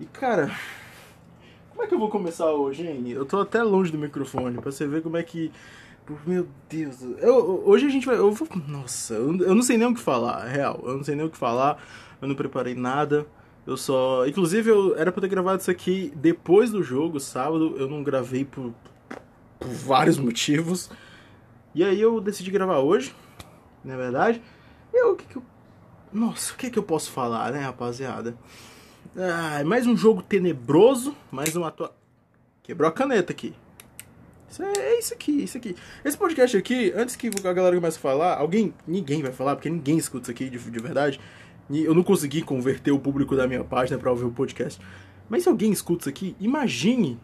E cara, como é que eu vou começar hoje, hein? Eu tô até longe do microfone pra você ver como é que. Meu Deus. Eu, hoje a gente vai. Eu vou, nossa, eu, eu não sei nem o que falar, é real. Eu não sei nem o que falar. Eu não preparei nada. Eu só. Inclusive, eu era pra ter gravado isso aqui depois do jogo, sábado. Eu não gravei por, por vários motivos. E aí eu decidi gravar hoje, na é verdade. E o que, que eu. Nossa, o que, que eu posso falar, né, rapaziada? Ah, mais um jogo tenebroso, mais uma atua... Quebrou a caneta aqui. Isso é, é, isso aqui, isso aqui. Esse podcast aqui, antes que a galera comece a falar, alguém, ninguém vai falar, porque ninguém escuta isso aqui de, de verdade. Eu não consegui converter o público da minha página para ouvir o podcast. Mas se alguém escuta isso aqui, imagine.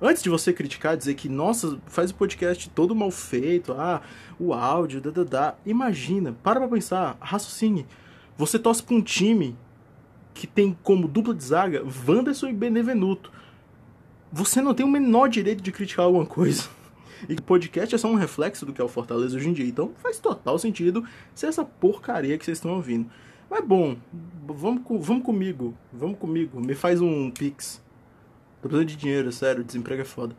Antes de você criticar, dizer que, nossa, faz o podcast todo mal feito, ah, o áudio, da, da, da. Imagina, para pra pensar, raciocine. Você torce pra um time que tem como dupla de zaga Wanderson e Benevenuto. Você não tem o menor direito de criticar alguma coisa. E podcast é só um reflexo do que é o Fortaleza hoje em dia. Então faz total sentido ser essa porcaria que vocês estão ouvindo. Mas bom, vamos, vamos comigo. Vamos comigo. Me faz um pix. Tô precisando de dinheiro, sério. Desemprego é foda.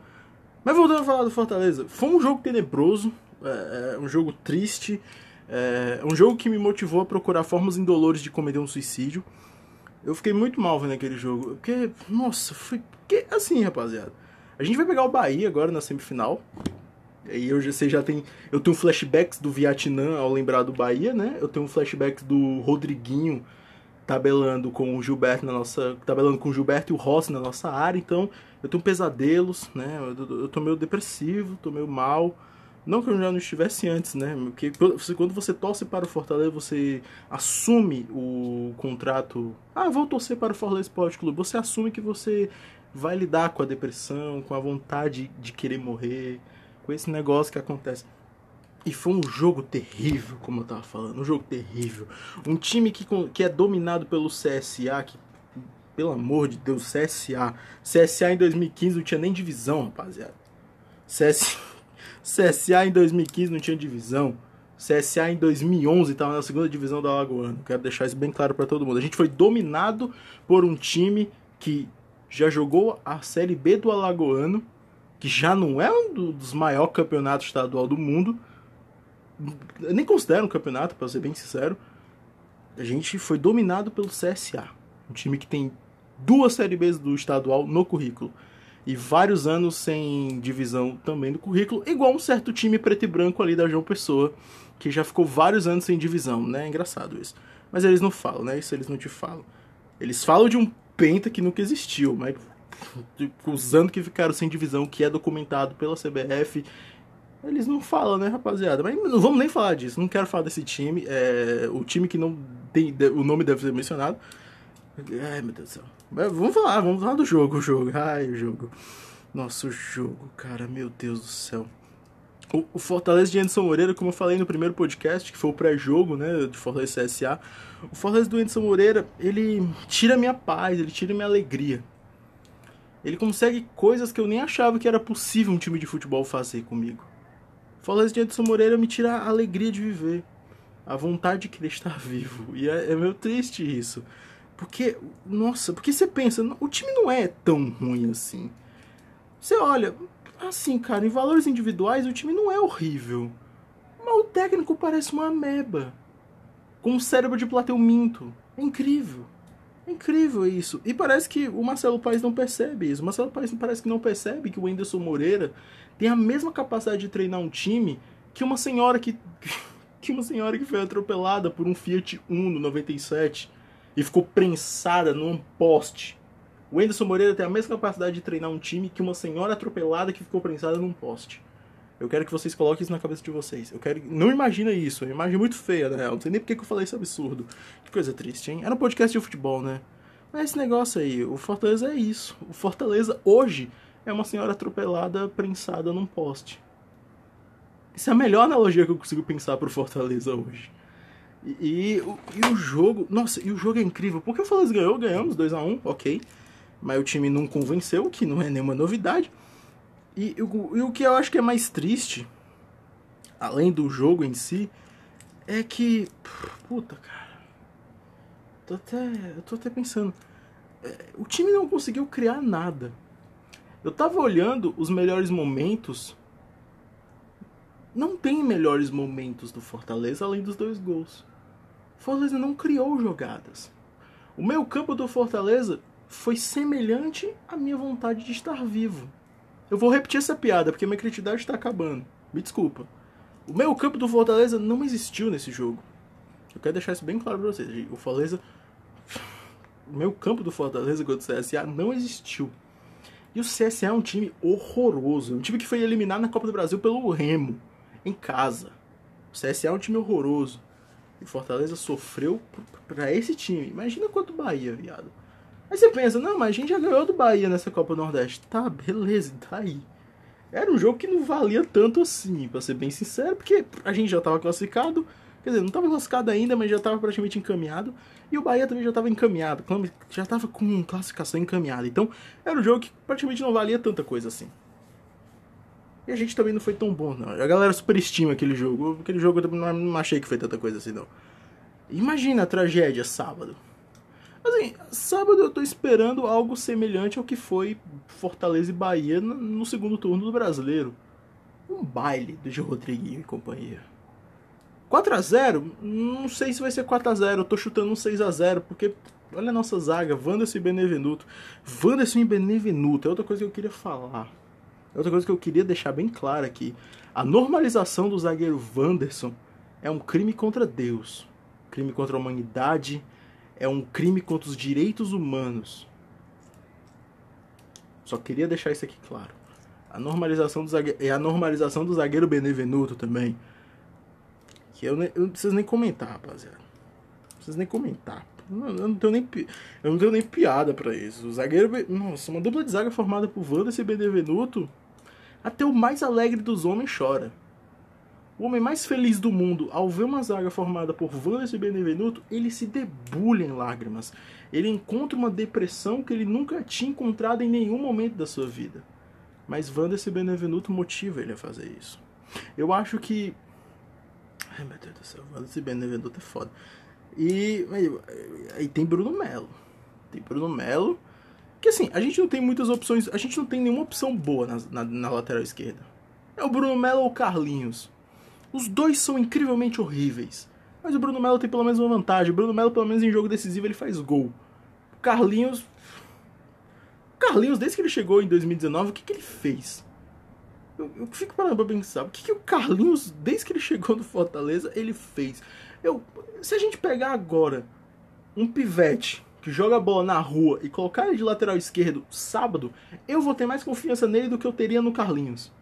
Mas voltando a falar do Fortaleza. Foi um jogo tenebroso. É, é um jogo triste. É um jogo que me motivou a procurar formas indolores de cometer um suicídio. Eu fiquei muito mal vendo aquele jogo. Porque, nossa, foi. Porque, assim, rapaziada. A gente vai pegar o Bahia agora na semifinal. E eu já sei, já tem. Eu tenho flashbacks do Vietnã ao lembrar do Bahia, né? Eu tenho flashbacks do Rodriguinho tabelando com o Gilberto na nossa. tabelando com o Gilberto e o Rossi na nossa área. Então, eu tenho pesadelos, né? Eu, eu tô meio depressivo, tô meio mal. Não que eu já não estivesse antes, né? Porque quando você torce para o Fortaleza, você assume o contrato. Ah, vou torcer para o Fortaleza Esporte Clube. Você assume que você vai lidar com a depressão, com a vontade de querer morrer, com esse negócio que acontece. E foi um jogo terrível, como eu tava falando, um jogo terrível. Um time que, que é dominado pelo CSA, que, pelo amor de Deus, CSA. CSA em 2015 não tinha nem divisão, rapaziada. CSA. CSA em 2015 não tinha divisão. CSA em 2011 estava na segunda divisão da Alagoano. Quero deixar isso bem claro para todo mundo. A gente foi dominado por um time que já jogou a Série B do Alagoano, que já não é um dos maiores campeonatos estadual do mundo. Eu nem considero um campeonato, para ser bem sincero. A gente foi dominado pelo CSA, um time que tem duas Série Bs do estadual no currículo e vários anos sem divisão também do currículo, igual um certo time preto e branco ali da João Pessoa, que já ficou vários anos sem divisão, né? É engraçado isso. Mas eles não falam, né? Isso eles não te falam. Eles falam de um penta que nunca existiu, mas usando que ficaram sem divisão, que é documentado pela CBF, eles não falam, né, rapaziada? Mas não vamos nem falar disso, não quero falar desse time. É, o time que não tem. O nome deve ser mencionado. Ai, meu Deus do céu. Mas vamos falar, vamos falar do jogo, o jogo. Ai, o jogo. Nossa, o jogo, cara, meu Deus do céu. O, o Fortaleza de Anderson Moreira, como eu falei no primeiro podcast, que foi o pré-jogo, né, de Fortaleza CSA, o Fortaleza do Anderson Moreira, ele tira minha paz, ele tira minha alegria. Ele consegue coisas que eu nem achava que era possível um time de futebol fazer comigo. O Fortaleza de Anderson Moreira me tira a alegria de viver, a vontade de querer estar vivo. E é, é meio triste isso. Porque, nossa, porque você pensa, o time não é tão ruim assim. Você olha, assim, cara, em valores individuais o time não é horrível. Mas o técnico parece uma ameba. Com um cérebro de plateu minto. É incrível. É incrível isso. E parece que o Marcelo Paes não percebe isso. O Marcelo Paes parece que não percebe que o Anderson Moreira tem a mesma capacidade de treinar um time que uma senhora que que uma senhora que foi atropelada por um Fiat Uno 97 e ficou prensada num poste. O Anderson Moreira tem a mesma capacidade de treinar um time que uma senhora atropelada que ficou prensada num poste. Eu quero que vocês coloquem isso na cabeça de vocês. Eu quero. Não imagina isso. É uma imagem muito feia, na real. Não sei nem porque que eu falei esse absurdo. Que coisa triste, hein? Era um podcast de futebol, né? Mas esse negócio aí, o Fortaleza é isso. O Fortaleza hoje é uma senhora atropelada prensada num poste. Isso é a melhor analogia que eu consigo pensar pro Fortaleza hoje. E, e, e, o jogo. Nossa, e o jogo é incrível. Porque o Fortaleza ganhou, ganhamos 2x1, um, ok. Mas o time não convenceu, que não é nenhuma novidade. E, e, e, o que eu acho que é mais triste, além do jogo em si, é que. Puta, cara. Tô até, eu tô até pensando. é, o time não conseguiu criar nada. Eu tava olhando os melhores momentos. Não tem melhores momentos do Fortaleza além dos dois gols. Fortaleza não criou jogadas. O meio campo do Fortaleza foi semelhante à minha vontade de estar vivo. Eu vou repetir essa piada porque minha criatividade está acabando. Me desculpa. O meio campo do Fortaleza não existiu nesse jogo. Eu quero deixar isso bem claro pra vocês. O Fortaleza. O meu campo do Fortaleza contra o CSA não existiu. E o CSA é um time horroroso. Um time que foi eliminado na Copa do Brasil pelo Remo, em casa. O CSA é um time horroroso. E o Fortaleza sofreu para esse time. Imagina quanto Bahia, viado. Aí você pensa, não, mas a gente já ganhou do Bahia nessa Copa Nordeste. Tá, beleza, tá aí. Era um jogo que não valia tanto assim, pra ser bem sincero, porque a gente já tava classificado. Quer dizer, não tava classificado ainda, mas já tava praticamente encaminhado. E o Bahia também já tava encaminhado, já tava com classificação encaminhada. Então, era um jogo que praticamente não valia tanta coisa assim. E a gente também não foi tão bom, não. A galera superestima aquele jogo. Aquele jogo eu não achei que foi tanta coisa assim, não. Imagina a tragédia sábado. Assim, sábado eu tô esperando algo semelhante ao que foi Fortaleza e Bahia no segundo turno do Brasileiro. Um baile do Gil Rodriguinho e companhia. 4 a 0 Não sei se vai ser 4 a 0 Eu tô chutando um 6 a 0 porque olha a nossa zaga, Wanderson e Benevenuto. Wanderson e Benevenuto é outra coisa que eu queria falar. É outra coisa que eu queria deixar bem clara aqui. A normalização do zagueiro Wanderson é um crime contra Deus, crime contra a humanidade, é um crime contra os direitos humanos. Só queria deixar isso aqui claro. A normalização do zagueiro, e a normalização do zagueiro Benevenuto também. Que eu, eu não preciso nem comentar, rapaziada. Não preciso nem comentar. Eu não, tenho nem, eu não tenho nem piada para isso. O zagueiro. Nossa, uma dupla de zaga formada por Wanderson e Benevenuto. Até o mais alegre dos homens chora. O homem mais feliz do mundo, ao ver uma zaga formada por Wanderson e Benevenuto, ele se debulha em lágrimas. Ele encontra uma depressão que ele nunca tinha encontrado em nenhum momento da sua vida. Mas Wanderson e Benevenuto motiva ele a fazer isso. Eu acho que. Ai meu Deus do céu, Wanderson e Benevenuto é foda. E aí tem Bruno Melo. Tem Bruno Melo. Que assim, a gente não tem muitas opções. A gente não tem nenhuma opção boa na, na, na lateral esquerda. É o Bruno Melo ou o Carlinhos. Os dois são incrivelmente horríveis. Mas o Bruno Melo tem pelo menos uma vantagem. O Bruno Melo, pelo menos em jogo decisivo, ele faz gol. O Carlinhos. O Carlinhos, desde que ele chegou em 2019, o que, que ele fez? Eu, eu fico parando pra pensar. O que, que o Carlinhos, desde que ele chegou no Fortaleza, ele fez? Eu, se a gente pegar agora um pivete que joga bola na rua e colocar ele de lateral esquerdo sábado, eu vou ter mais confiança nele do que eu teria no Carlinhos.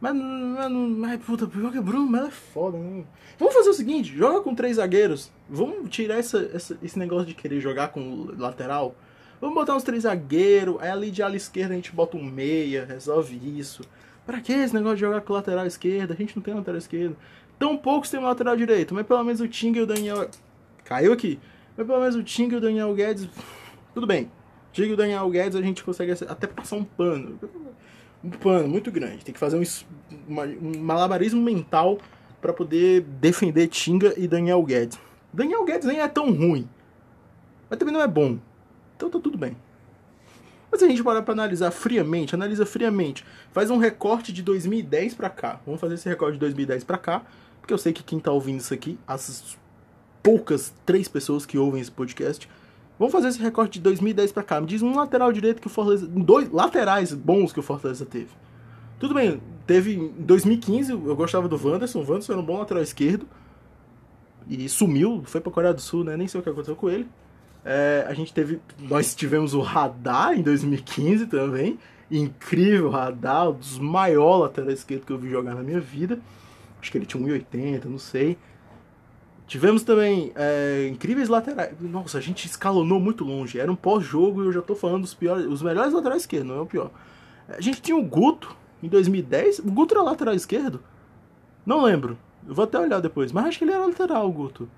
Mas, mas, mas puta, pior que Bruno Melo é foda, né? Vamos fazer o seguinte, joga com três zagueiros. Vamos tirar essa, essa, esse negócio de querer jogar com lateral. Vamos botar uns três zagueiros, aí ali de ala esquerda a gente bota um meia, resolve isso. Pra que esse negócio de jogar com lateral esquerda? A gente não tem lateral esquerdo. Tão poucos tem lateral direito, mas pelo menos o Ting e o Daniel. Caiu aqui. Mas pelo menos o Ting e o Daniel Guedes. Tudo bem. Ting e o Daniel Guedes a gente consegue até passar um pano um pano muito grande. Tem que fazer um, um malabarismo mental para poder defender Tinga e Daniel Guedes. Daniel Guedes nem é tão ruim, mas também não é bom. Então tá tudo bem. Mas se a gente parar para analisar friamente, analisa friamente, faz um recorte de 2010 para cá. Vamos fazer esse recorte de 2010 para cá, porque eu sei que quem tá ouvindo isso aqui, as poucas três pessoas que ouvem esse podcast, Vamos fazer esse recorte de 2010 para cá. Me diz um lateral direito que o Fortaleza. Dois laterais bons que o Fortaleza teve. Tudo bem, teve em 2015, eu gostava do Wanderson. O Wanderson era um bom lateral esquerdo. E sumiu, foi pra Coreia do Sul, né? Nem sei o que aconteceu com ele. É, a gente teve. Nós tivemos o Radar em 2015 também. Incrível Radar, um dos maiores laterais esquerdos que eu vi jogar na minha vida. Acho que ele tinha 1,80, não sei. Tivemos também é, incríveis laterais. Nossa, a gente escalonou muito longe. Era um pós-jogo e eu já tô falando dos piores, os melhores laterais esquerdos, não é o pior. A gente tinha o Guto em 2010. O Guto era lateral esquerdo? Não lembro. Eu vou até olhar depois. Mas acho que ele era lateral, o Guto.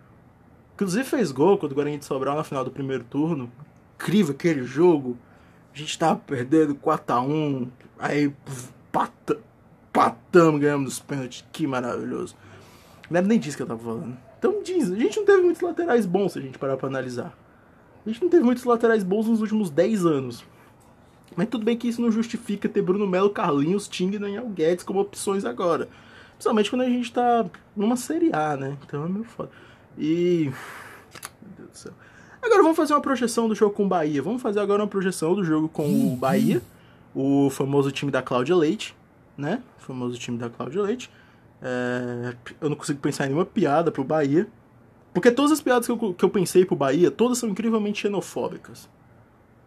Inclusive fez gol contra o Guarani de Sobral na final do primeiro turno. Incrível aquele jogo. A gente tava perdendo 4x1. Aí pata, patamos, ganhamos os pênaltis. Que maravilhoso. Não era nem disso que eu tava falando. Então diz, a gente não teve muitos laterais bons se a gente parar pra analisar. A gente não teve muitos laterais bons nos últimos 10 anos. Mas tudo bem que isso não justifica ter Bruno Melo, Carlinhos, Ting e Daniel Guedes como opções agora. Principalmente quando a gente tá numa Série A, né? Então é meio foda. E. Meu Deus do céu. Agora vamos fazer uma projeção do jogo com o Bahia. Vamos fazer agora uma projeção do jogo com o Bahia, o famoso time da Cláudia Leite, né? O famoso time da Cláudia Leite. É... Eu não consigo pensar em nenhuma piada pro Bahia. Porque todas as piadas que eu, que eu pensei pro Bahia, todas são incrivelmente xenofóbicas.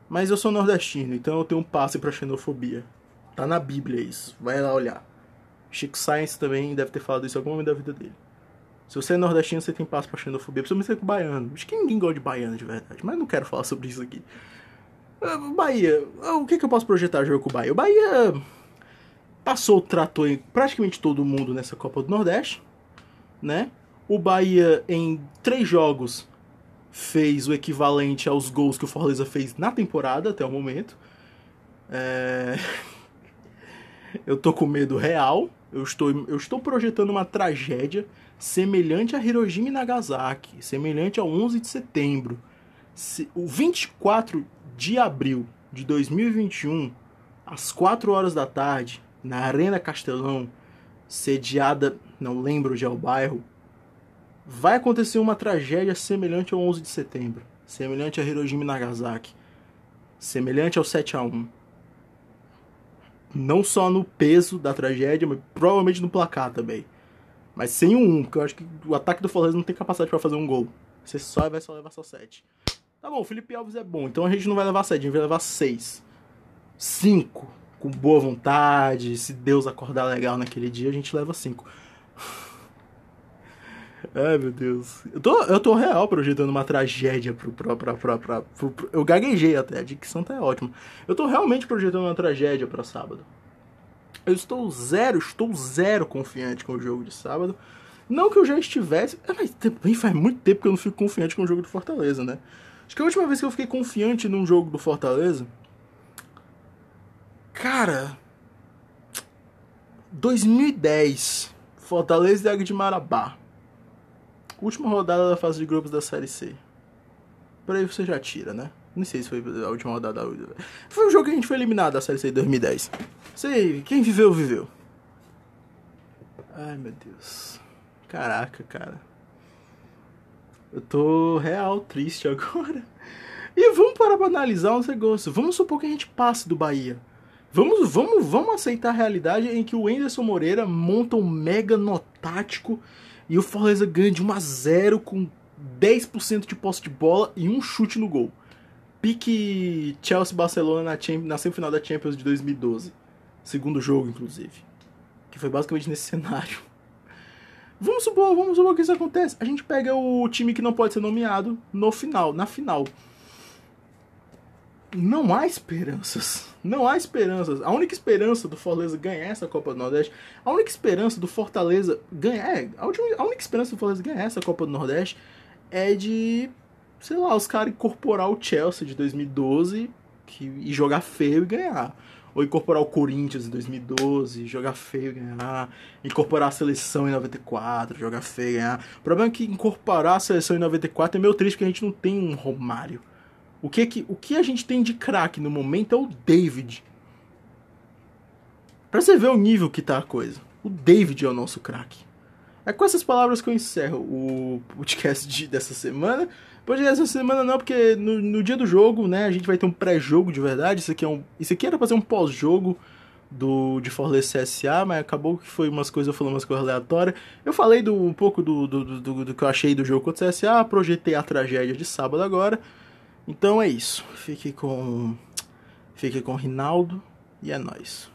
Mas eu sou nordestino, então eu tenho um passe pra xenofobia. Tá na Bíblia isso, vai lá olhar. Chico Science também deve ter falado isso em algum momento da vida dele. Se você é nordestino, você tem passe pra xenofobia. Principalmente ser com baiano. Acho que ninguém gosta de baiano de verdade, mas não quero falar sobre isso aqui. Uh, Bahia, uh, o que, que eu posso projetar jogo com o Bahia? O Bahia passou o trator em praticamente todo mundo nessa Copa do Nordeste, né? O Bahia, em três jogos, fez o equivalente aos gols que o Fortaleza fez na temporada até o momento. É... Eu tô com medo real. Eu estou, eu estou projetando uma tragédia semelhante a Hiroshima e Nagasaki, semelhante ao 11 de setembro. O 24 de abril de 2021, às 4 horas da tarde, na Arena Castelão, sediada, não lembro onde é o bairro, vai acontecer uma tragédia semelhante ao 11 de setembro, semelhante a Hiroshima e Nagasaki, semelhante ao 7 a 1. Não só no peso da tragédia, mas provavelmente no placar também. Mas sem um 1, porque eu acho que o ataque do Fortaleza não tem capacidade para fazer um gol. Você só vai só levar só 7. Tá bom, o Felipe Alves é bom, então a gente não vai levar 7, a gente vai levar 6. 5. Com boa vontade, se Deus acordar legal naquele dia, a gente leva 5. Ai, meu Deus. Eu tô, eu tô real projetando uma tragédia pro, pro, pro, pro, pro, pro Eu gaguejei até, a dicção tá ótima. Eu tô realmente projetando uma tragédia para sábado. Eu estou zero, estou zero confiante com o jogo de sábado. Não que eu já estivesse. É, mas também faz muito tempo que eu não fico confiante com o jogo do Fortaleza, né? Acho que a última vez que eu fiquei confiante num jogo do Fortaleza. Cara. 2010. Fortaleza e Águia de Marabá. Última rodada da fase de grupos da Série C. Por aí você já tira, né? Não sei se foi a última rodada. Foi o jogo que a gente foi eliminado da Série C de 2010. Sei, quem viveu, viveu. Ai, meu Deus. Caraca, cara. Eu tô real triste agora. E vamos parar pra analisar um negócio. Vamos supor que a gente passe do Bahia. Vamos, vamos, vamos aceitar a realidade em que o Anderson Moreira monta um mega notático e o Fortaleza ganha de 1 a 0 com 10% de posse de bola e um chute no gol. Pique Chelsea-Barcelona na, na semifinal da Champions de 2012. Segundo jogo, inclusive. Que foi basicamente nesse cenário. Vamos supor, vamos supor que isso acontece. A gente pega o time que não pode ser nomeado no final, na final. Não há esperanças. Não há esperanças. A única esperança do Fortaleza ganhar essa Copa do Nordeste, a única esperança do Fortaleza ganhar, é, a, última, a única esperança do Fortaleza ganhar essa Copa do Nordeste é de, sei lá, os caras incorporar o Chelsea de 2012 que, e jogar feio e ganhar. Ou incorporar o Corinthians em 2012, jogar feio e ganhar. Incorporar a seleção em 94, jogar feio e ganhar. O problema é que incorporar a seleção em 94 é meio triste porque a gente não tem um Romário. O que, que, o que a gente tem de craque no momento é o David. Pra você ver o nível que tá a coisa. O David é o nosso craque. É com essas palavras que eu encerro o podcast de, dessa semana. Podcast dessa semana não, porque no, no dia do jogo, né, a gente vai ter um pré-jogo de verdade. Isso aqui, é um, isso aqui era pra ser um pós-jogo do de Fortaleza CSA, mas acabou que foi umas coisas, eu falei umas coisas aleatórias. Eu falei do, um pouco do, do, do, do que eu achei do jogo contra o CSA, projetei a tragédia de sábado agora. Então é isso. Fique com. Fique com o Rinaldo e é nóis.